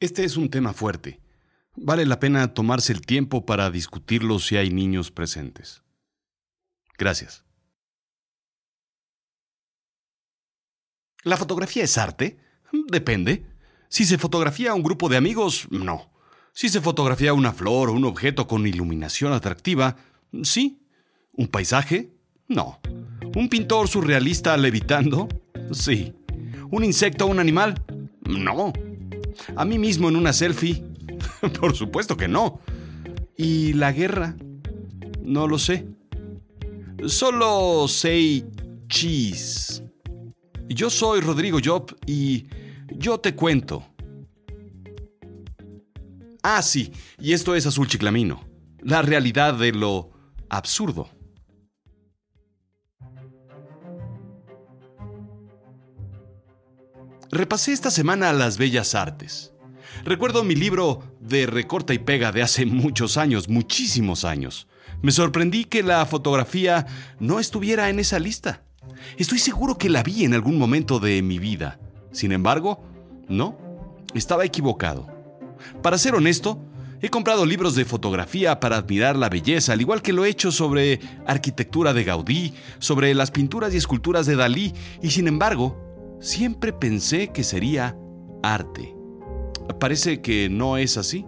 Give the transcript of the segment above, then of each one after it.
Este es un tema fuerte. Vale la pena tomarse el tiempo para discutirlo si hay niños presentes. Gracias. ¿La fotografía es arte? Depende. Si se fotografía a un grupo de amigos, no. Si se fotografía una flor o un objeto con iluminación atractiva, sí. ¿Un paisaje? No. ¿Un pintor surrealista levitando? Sí. ¿Un insecto o un animal? No. ¿A mí mismo en una selfie? Por supuesto que no. ¿Y la guerra? No lo sé. Solo say cheese. Yo soy Rodrigo Job y yo te cuento. Ah, sí, y esto es Azul Chiclamino, la realidad de lo absurdo. Repasé esta semana las bellas artes. Recuerdo mi libro de recorta y pega de hace muchos años, muchísimos años. Me sorprendí que la fotografía no estuviera en esa lista. Estoy seguro que la vi en algún momento de mi vida. Sin embargo, no, estaba equivocado. Para ser honesto, he comprado libros de fotografía para admirar la belleza, al igual que lo he hecho sobre arquitectura de Gaudí, sobre las pinturas y esculturas de Dalí, y sin embargo, Siempre pensé que sería arte. Parece que no es así.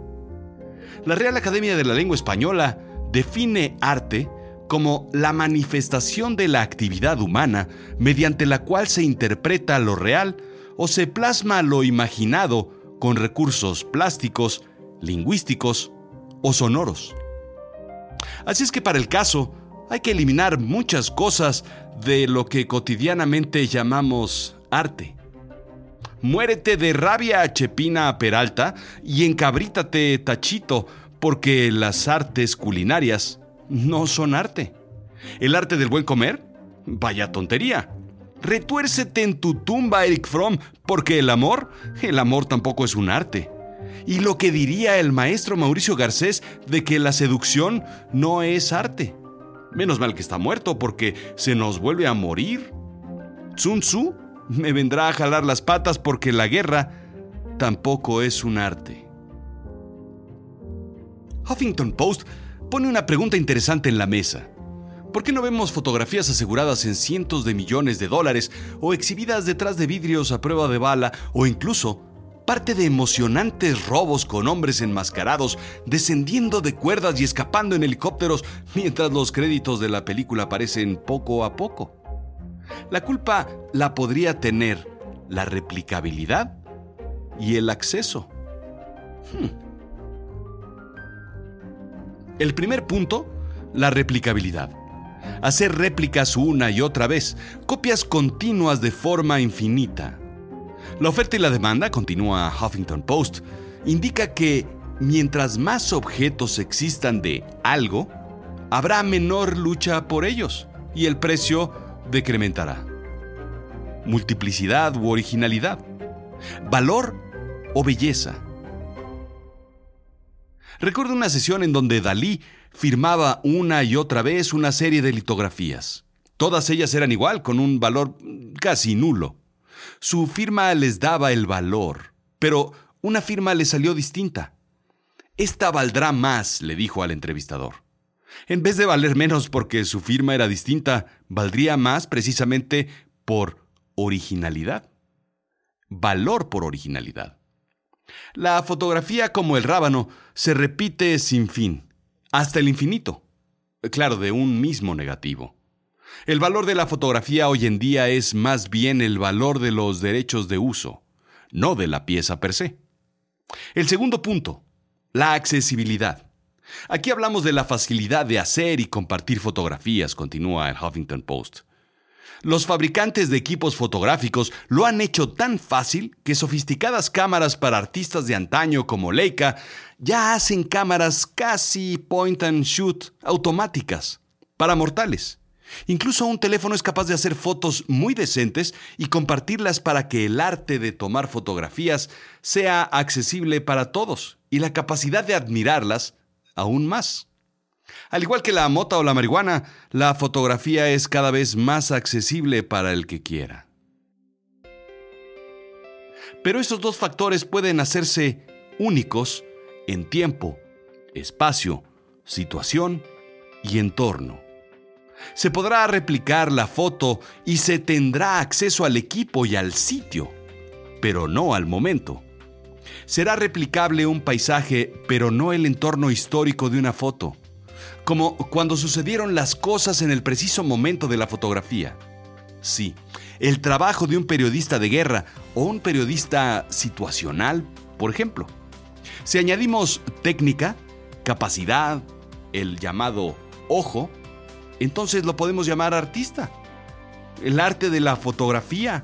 La Real Academia de la Lengua Española define arte como la manifestación de la actividad humana mediante la cual se interpreta lo real o se plasma lo imaginado con recursos plásticos, lingüísticos o sonoros. Así es que para el caso, hay que eliminar muchas cosas de lo que cotidianamente llamamos arte. Muérete de rabia Chepina Peralta y encabrítate Tachito, porque las artes culinarias no son arte. ¿El arte del buen comer? Vaya tontería. Retuércete en tu tumba, Eric Fromm, porque el amor, el amor tampoco es un arte. Y lo que diría el maestro Mauricio Garcés de que la seducción no es arte. Menos mal que está muerto porque se nos vuelve a morir. Sun Tzu me vendrá a jalar las patas porque la guerra tampoco es un arte. Huffington Post pone una pregunta interesante en la mesa. ¿Por qué no vemos fotografías aseguradas en cientos de millones de dólares o exhibidas detrás de vidrios a prueba de bala o incluso parte de emocionantes robos con hombres enmascarados descendiendo de cuerdas y escapando en helicópteros mientras los créditos de la película aparecen poco a poco? La culpa la podría tener la replicabilidad y el acceso. Hmm. El primer punto, la replicabilidad. Hacer réplicas una y otra vez, copias continuas de forma infinita. La oferta y la demanda, continúa Huffington Post, indica que mientras más objetos existan de algo, habrá menor lucha por ellos y el precio decrementará. Multiplicidad u originalidad. Valor o belleza. Recuerdo una sesión en donde Dalí firmaba una y otra vez una serie de litografías. Todas ellas eran igual, con un valor casi nulo. Su firma les daba el valor, pero una firma le salió distinta. Esta valdrá más, le dijo al entrevistador. En vez de valer menos porque su firma era distinta, valdría más precisamente por originalidad. Valor por originalidad. La fotografía como el rábano se repite sin fin, hasta el infinito. Claro, de un mismo negativo. El valor de la fotografía hoy en día es más bien el valor de los derechos de uso, no de la pieza per se. El segundo punto, la accesibilidad. Aquí hablamos de la facilidad de hacer y compartir fotografías, continúa el Huffington Post. Los fabricantes de equipos fotográficos lo han hecho tan fácil que sofisticadas cámaras para artistas de antaño como Leica ya hacen cámaras casi point and shoot automáticas para mortales. Incluso un teléfono es capaz de hacer fotos muy decentes y compartirlas para que el arte de tomar fotografías sea accesible para todos y la capacidad de admirarlas aún más. Al igual que la mota o la marihuana, la fotografía es cada vez más accesible para el que quiera. Pero estos dos factores pueden hacerse únicos en tiempo, espacio, situación y entorno. Se podrá replicar la foto y se tendrá acceso al equipo y al sitio, pero no al momento. Será replicable un paisaje, pero no el entorno histórico de una foto, como cuando sucedieron las cosas en el preciso momento de la fotografía. Sí, el trabajo de un periodista de guerra o un periodista situacional, por ejemplo. Si añadimos técnica, capacidad, el llamado ojo, entonces lo podemos llamar artista. El arte de la fotografía.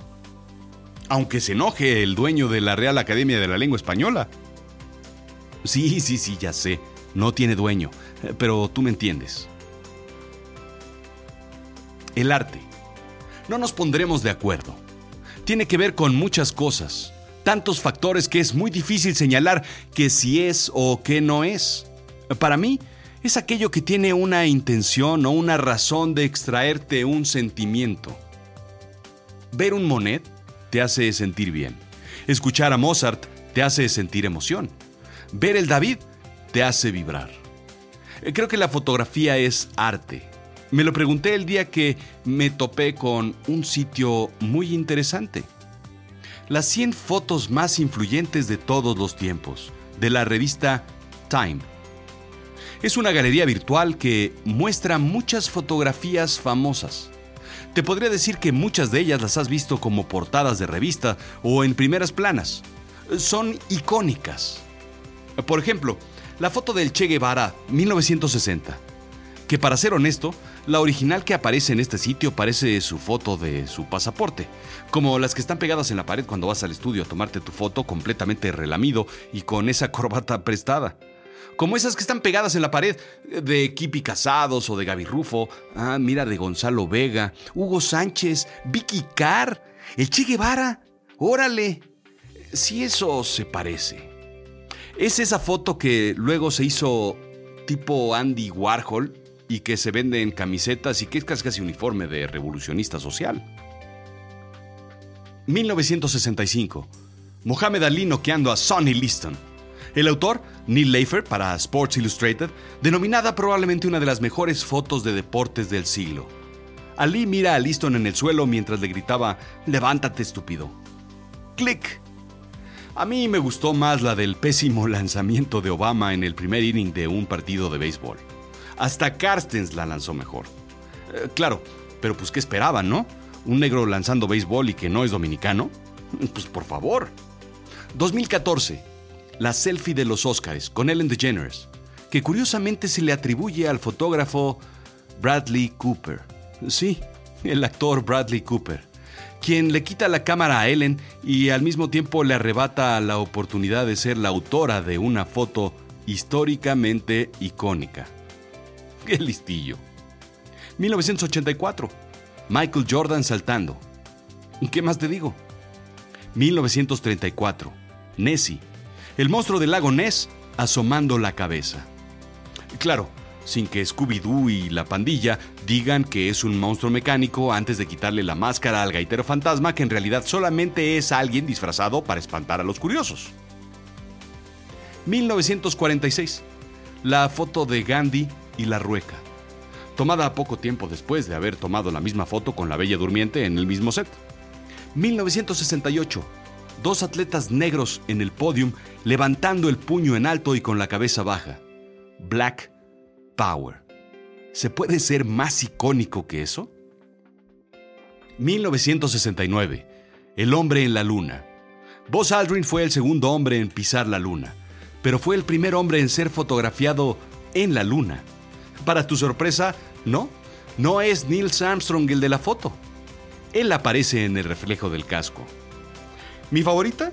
Aunque se enoje el dueño de la Real Academia de la Lengua Española. Sí, sí, sí, ya sé. No tiene dueño. Pero tú me entiendes. El arte. No nos pondremos de acuerdo. Tiene que ver con muchas cosas. Tantos factores que es muy difícil señalar que si es o que no es. Para mí, es aquello que tiene una intención o una razón de extraerte un sentimiento. Ver un Monet te hace sentir bien. Escuchar a Mozart te hace sentir emoción. Ver el David te hace vibrar. Creo que la fotografía es arte. Me lo pregunté el día que me topé con un sitio muy interesante. Las 100 fotos más influyentes de todos los tiempos, de la revista Time es una galería virtual que muestra muchas fotografías famosas. Te podría decir que muchas de ellas las has visto como portadas de revista o en primeras planas. Son icónicas. Por ejemplo, la foto del Che Guevara 1960, que para ser honesto, la original que aparece en este sitio parece su foto de su pasaporte, como las que están pegadas en la pared cuando vas al estudio a tomarte tu foto completamente relamido y con esa corbata prestada como esas que están pegadas en la pared de Kipi Casados o de Gaby Rufo, ah, mira de Gonzalo Vega, Hugo Sánchez, Vicky Carr, el Che Guevara, órale, si eso se parece. Es esa foto que luego se hizo tipo Andy Warhol y que se vende en camisetas y que es casi, casi uniforme de revolucionista social. 1965. Mohamed Ali noqueando a Sonny Liston. El autor, Neil Leifer, para Sports Illustrated, denominada probablemente una de las mejores fotos de deportes del siglo. Ali mira a Liston en el suelo mientras le gritaba, levántate estúpido. ¡Clic! A mí me gustó más la del pésimo lanzamiento de Obama en el primer inning de un partido de béisbol. Hasta Carstens la lanzó mejor. Eh, claro, pero pues ¿qué esperaban, no? ¿Un negro lanzando béisbol y que no es dominicano? Pues por favor. 2014 la selfie de los Oscars con Ellen DeGeneres, que curiosamente se le atribuye al fotógrafo Bradley Cooper. Sí, el actor Bradley Cooper, quien le quita la cámara a Ellen y al mismo tiempo le arrebata la oportunidad de ser la autora de una foto históricamente icónica. ¡Qué listillo! 1984. Michael Jordan saltando. ¿Qué más te digo? 1934. Nessie el monstruo del lago Ness asomando la cabeza. Claro, sin que Scooby-Doo y la pandilla digan que es un monstruo mecánico antes de quitarle la máscara al gaitero fantasma que en realidad solamente es alguien disfrazado para espantar a los curiosos. 1946. La foto de Gandhi y la rueca. Tomada poco tiempo después de haber tomado la misma foto con la Bella Durmiente en el mismo set. 1968 dos atletas negros en el podium levantando el puño en alto y con la cabeza baja. Black Power. ¿Se puede ser más icónico que eso? 1969. El hombre en la luna. Buzz Aldrin fue el segundo hombre en pisar la luna, pero fue el primer hombre en ser fotografiado en la luna. Para tu sorpresa, no, no es Neil Armstrong el de la foto. Él aparece en el reflejo del casco. Mi favorita,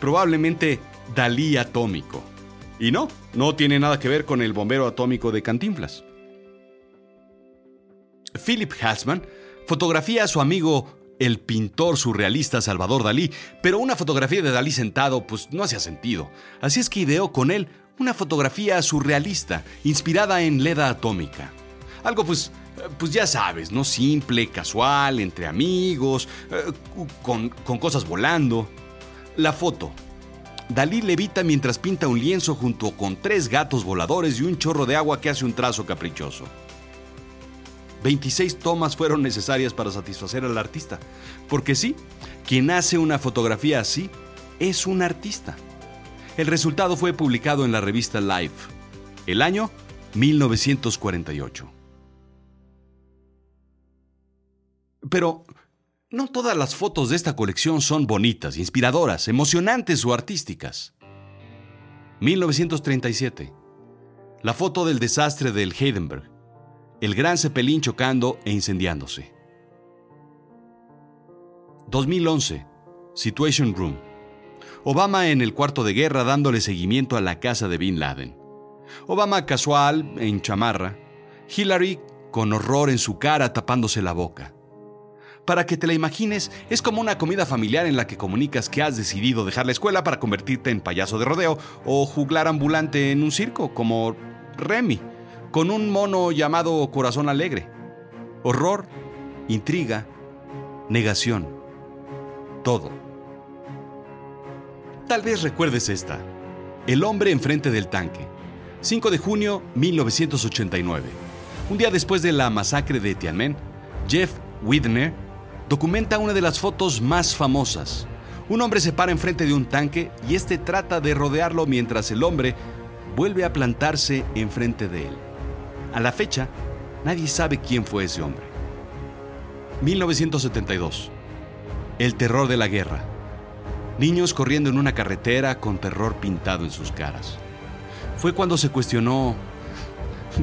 probablemente Dalí Atómico. Y no, no tiene nada que ver con el bombero atómico de Cantinflas. Philip Hasman fotografía a su amigo el pintor surrealista Salvador Dalí, pero una fotografía de Dalí sentado pues no hacía sentido. Así es que ideó con él una fotografía surrealista, inspirada en leda atómica. Algo pues, pues ya sabes, ¿no? Simple, casual, entre amigos, eh, con, con cosas volando. La foto. Dalí levita mientras pinta un lienzo junto con tres gatos voladores y un chorro de agua que hace un trazo caprichoso. 26 tomas fueron necesarias para satisfacer al artista, porque sí, quien hace una fotografía así es un artista. El resultado fue publicado en la revista Life. El año 1948. Pero no todas las fotos de esta colección son bonitas, inspiradoras, emocionantes o artísticas. 1937. La foto del desastre del Heidenberg. El gran Zeppelin chocando e incendiándose. 2011. Situation Room. Obama en el cuarto de guerra dándole seguimiento a la casa de Bin Laden. Obama casual, en chamarra. Hillary con horror en su cara tapándose la boca. Para que te la imagines, es como una comida familiar en la que comunicas que has decidido dejar la escuela para convertirte en payaso de rodeo o juglar ambulante en un circo, como Remy, con un mono llamado Corazón Alegre. Horror, intriga, negación. Todo. Tal vez recuerdes esta. El hombre enfrente del tanque. 5 de junio 1989. Un día después de la masacre de Tiananmen, Jeff Widner documenta una de las fotos más famosas. Un hombre se para enfrente de un tanque y este trata de rodearlo mientras el hombre vuelve a plantarse enfrente de él. A la fecha, nadie sabe quién fue ese hombre. 1972. El terror de la guerra. Niños corriendo en una carretera con terror pintado en sus caras. Fue cuando se cuestionó,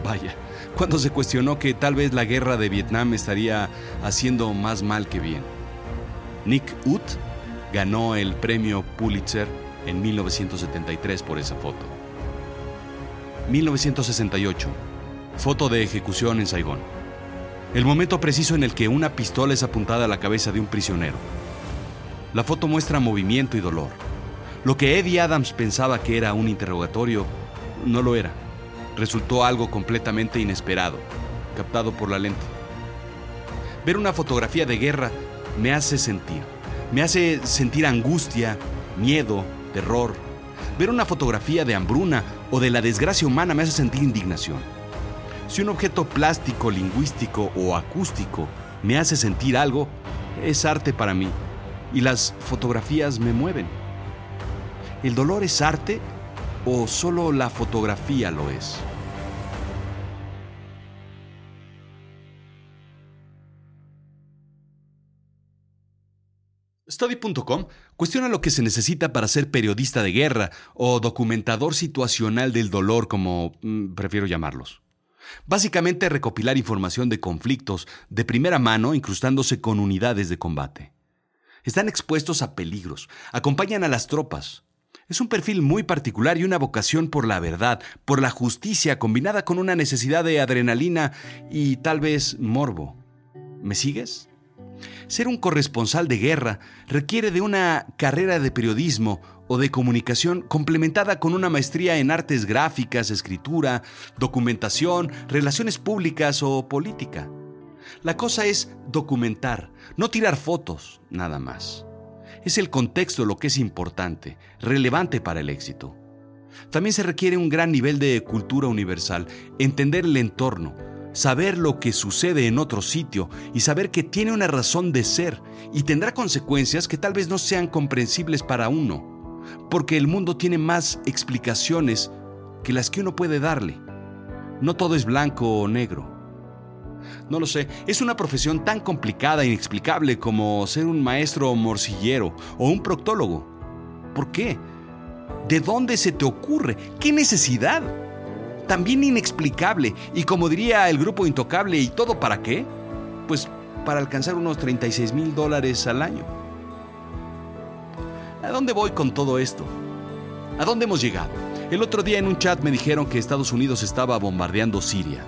vaya, cuando se cuestionó que tal vez la guerra de Vietnam estaría haciendo más mal que bien. Nick Ut ganó el premio Pulitzer en 1973 por esa foto. 1968. Foto de ejecución en Saigón. El momento preciso en el que una pistola es apuntada a la cabeza de un prisionero. La foto muestra movimiento y dolor. Lo que Eddie Adams pensaba que era un interrogatorio, no lo era. Resultó algo completamente inesperado, captado por la lente. Ver una fotografía de guerra me hace sentir. Me hace sentir angustia, miedo, terror. Ver una fotografía de hambruna o de la desgracia humana me hace sentir indignación. Si un objeto plástico, lingüístico o acústico me hace sentir algo, es arte para mí y las fotografías me mueven. ¿El dolor es arte o solo la fotografía lo es? Study.com cuestiona lo que se necesita para ser periodista de guerra o documentador situacional del dolor, como mm, prefiero llamarlos. Básicamente recopilar información de conflictos de primera mano incrustándose con unidades de combate. Están expuestos a peligros, acompañan a las tropas. Es un perfil muy particular y una vocación por la verdad, por la justicia, combinada con una necesidad de adrenalina y tal vez morbo. ¿Me sigues? Ser un corresponsal de guerra requiere de una carrera de periodismo o de comunicación complementada con una maestría en artes gráficas, escritura, documentación, relaciones públicas o política. La cosa es documentar, no tirar fotos, nada más. Es el contexto lo que es importante, relevante para el éxito. También se requiere un gran nivel de cultura universal, entender el entorno, saber lo que sucede en otro sitio y saber que tiene una razón de ser y tendrá consecuencias que tal vez no sean comprensibles para uno, porque el mundo tiene más explicaciones que las que uno puede darle. No todo es blanco o negro. No lo sé, es una profesión tan complicada e inexplicable como ser un maestro morcillero o un proctólogo. ¿Por qué? ¿De dónde se te ocurre? ¿Qué necesidad? También inexplicable y como diría el grupo Intocable, ¿y todo para qué? Pues para alcanzar unos 36 mil dólares al año. ¿A dónde voy con todo esto? ¿A dónde hemos llegado? El otro día en un chat me dijeron que Estados Unidos estaba bombardeando Siria.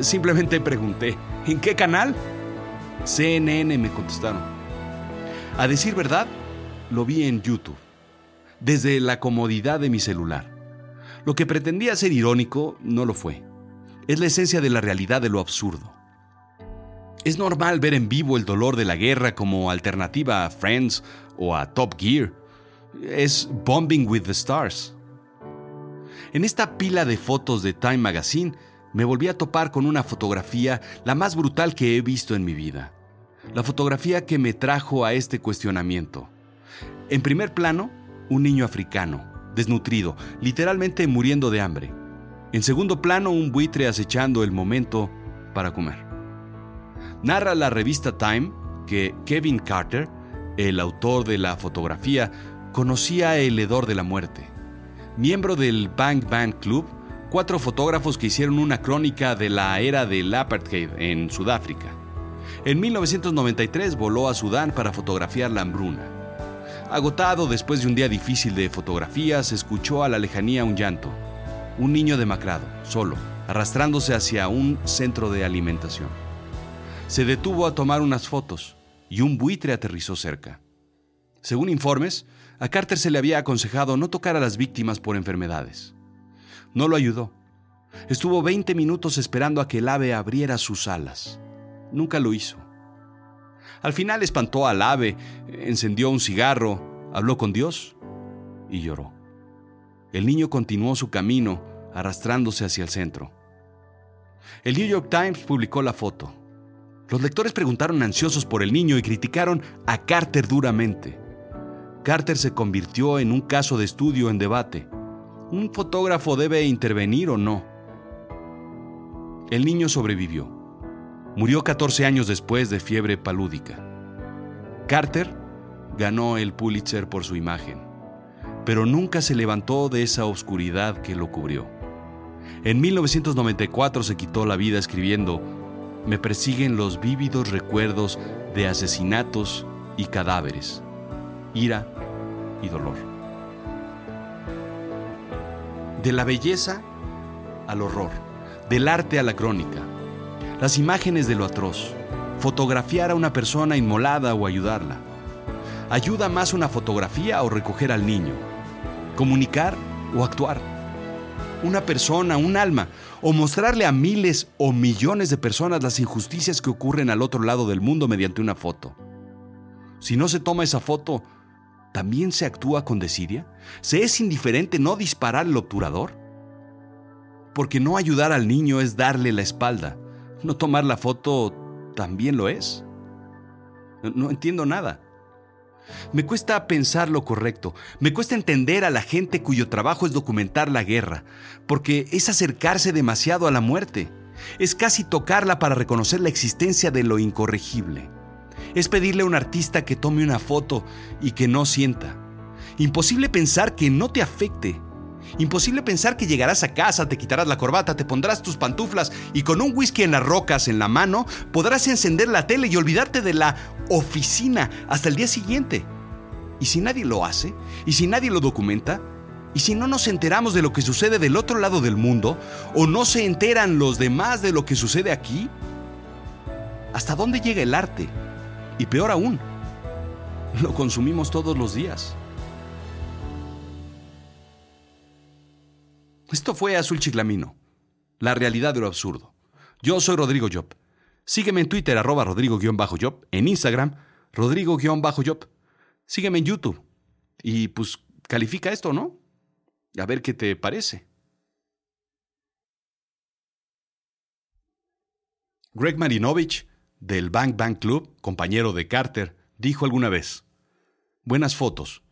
Simplemente pregunté, ¿en qué canal? CNN me contestaron. A decir verdad, lo vi en YouTube, desde la comodidad de mi celular. Lo que pretendía ser irónico no lo fue. Es la esencia de la realidad de lo absurdo. Es normal ver en vivo el dolor de la guerra como alternativa a Friends o a Top Gear. Es Bombing with the Stars. En esta pila de fotos de Time Magazine me volví a topar con una fotografía la más brutal que he visto en mi vida. La fotografía que me trajo a este cuestionamiento. En primer plano, un niño africano, desnutrido, literalmente muriendo de hambre. En segundo plano, un buitre acechando el momento para comer. Narra la revista Time que Kevin Carter, el autor de la fotografía, conocía el hedor de la muerte. Miembro del Bang Bang Club, cuatro fotógrafos que hicieron una crónica de la era del apartheid en Sudáfrica. En 1993 voló a Sudán para fotografiar la hambruna. Agotado después de un día difícil de fotografías, escuchó a la lejanía un llanto. Un niño demacrado, solo, arrastrándose hacia un centro de alimentación. Se detuvo a tomar unas fotos y un buitre aterrizó cerca. Según informes, a Carter se le había aconsejado no tocar a las víctimas por enfermedades. No lo ayudó. Estuvo 20 minutos esperando a que el ave abriera sus alas. Nunca lo hizo. Al final espantó al ave, encendió un cigarro, habló con Dios y lloró. El niño continuó su camino, arrastrándose hacia el centro. El New York Times publicó la foto. Los lectores preguntaron ansiosos por el niño y criticaron a Carter duramente. Carter se convirtió en un caso de estudio en debate. ¿Un fotógrafo debe intervenir o no? El niño sobrevivió. Murió 14 años después de fiebre palúdica. Carter ganó el Pulitzer por su imagen, pero nunca se levantó de esa oscuridad que lo cubrió. En 1994 se quitó la vida escribiendo me persiguen los vívidos recuerdos de asesinatos y cadáveres, ira y dolor. De la belleza al horror, del arte a la crónica, las imágenes de lo atroz, fotografiar a una persona inmolada o ayudarla. ¿Ayuda más una fotografía o recoger al niño? ¿Comunicar o actuar? una persona, un alma, o mostrarle a miles o millones de personas las injusticias que ocurren al otro lado del mundo mediante una foto. Si no se toma esa foto, ¿también se actúa con desidia? ¿Se es indiferente no disparar el obturador? Porque no ayudar al niño es darle la espalda. No tomar la foto también lo es. No entiendo nada. Me cuesta pensar lo correcto, me cuesta entender a la gente cuyo trabajo es documentar la guerra, porque es acercarse demasiado a la muerte, es casi tocarla para reconocer la existencia de lo incorregible, es pedirle a un artista que tome una foto y que no sienta. Imposible pensar que no te afecte, Imposible pensar que llegarás a casa, te quitarás la corbata, te pondrás tus pantuflas y con un whisky en las rocas en la mano podrás encender la tele y olvidarte de la oficina hasta el día siguiente. Y si nadie lo hace, y si nadie lo documenta, y si no nos enteramos de lo que sucede del otro lado del mundo, o no se enteran los demás de lo que sucede aquí, ¿hasta dónde llega el arte? Y peor aún, lo consumimos todos los días. Esto fue Azul Chiclamino, la realidad de lo absurdo. Yo soy Rodrigo Job. Sígueme en Twitter, arroba Rodrigo-Job, en Instagram, Rodrigo-Job. Sígueme en YouTube. Y pues califica esto, ¿no? A ver qué te parece. Greg Marinovich, del Bang Bang Club, compañero de Carter, dijo alguna vez, Buenas fotos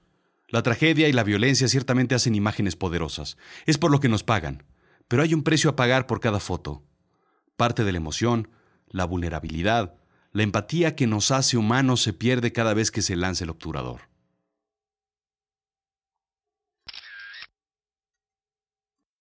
la tragedia y la violencia ciertamente hacen imágenes poderosas. Es por lo que nos pagan. Pero hay un precio a pagar por cada foto. Parte de la emoción, la vulnerabilidad, la empatía que nos hace humanos se pierde cada vez que se lanza el obturador.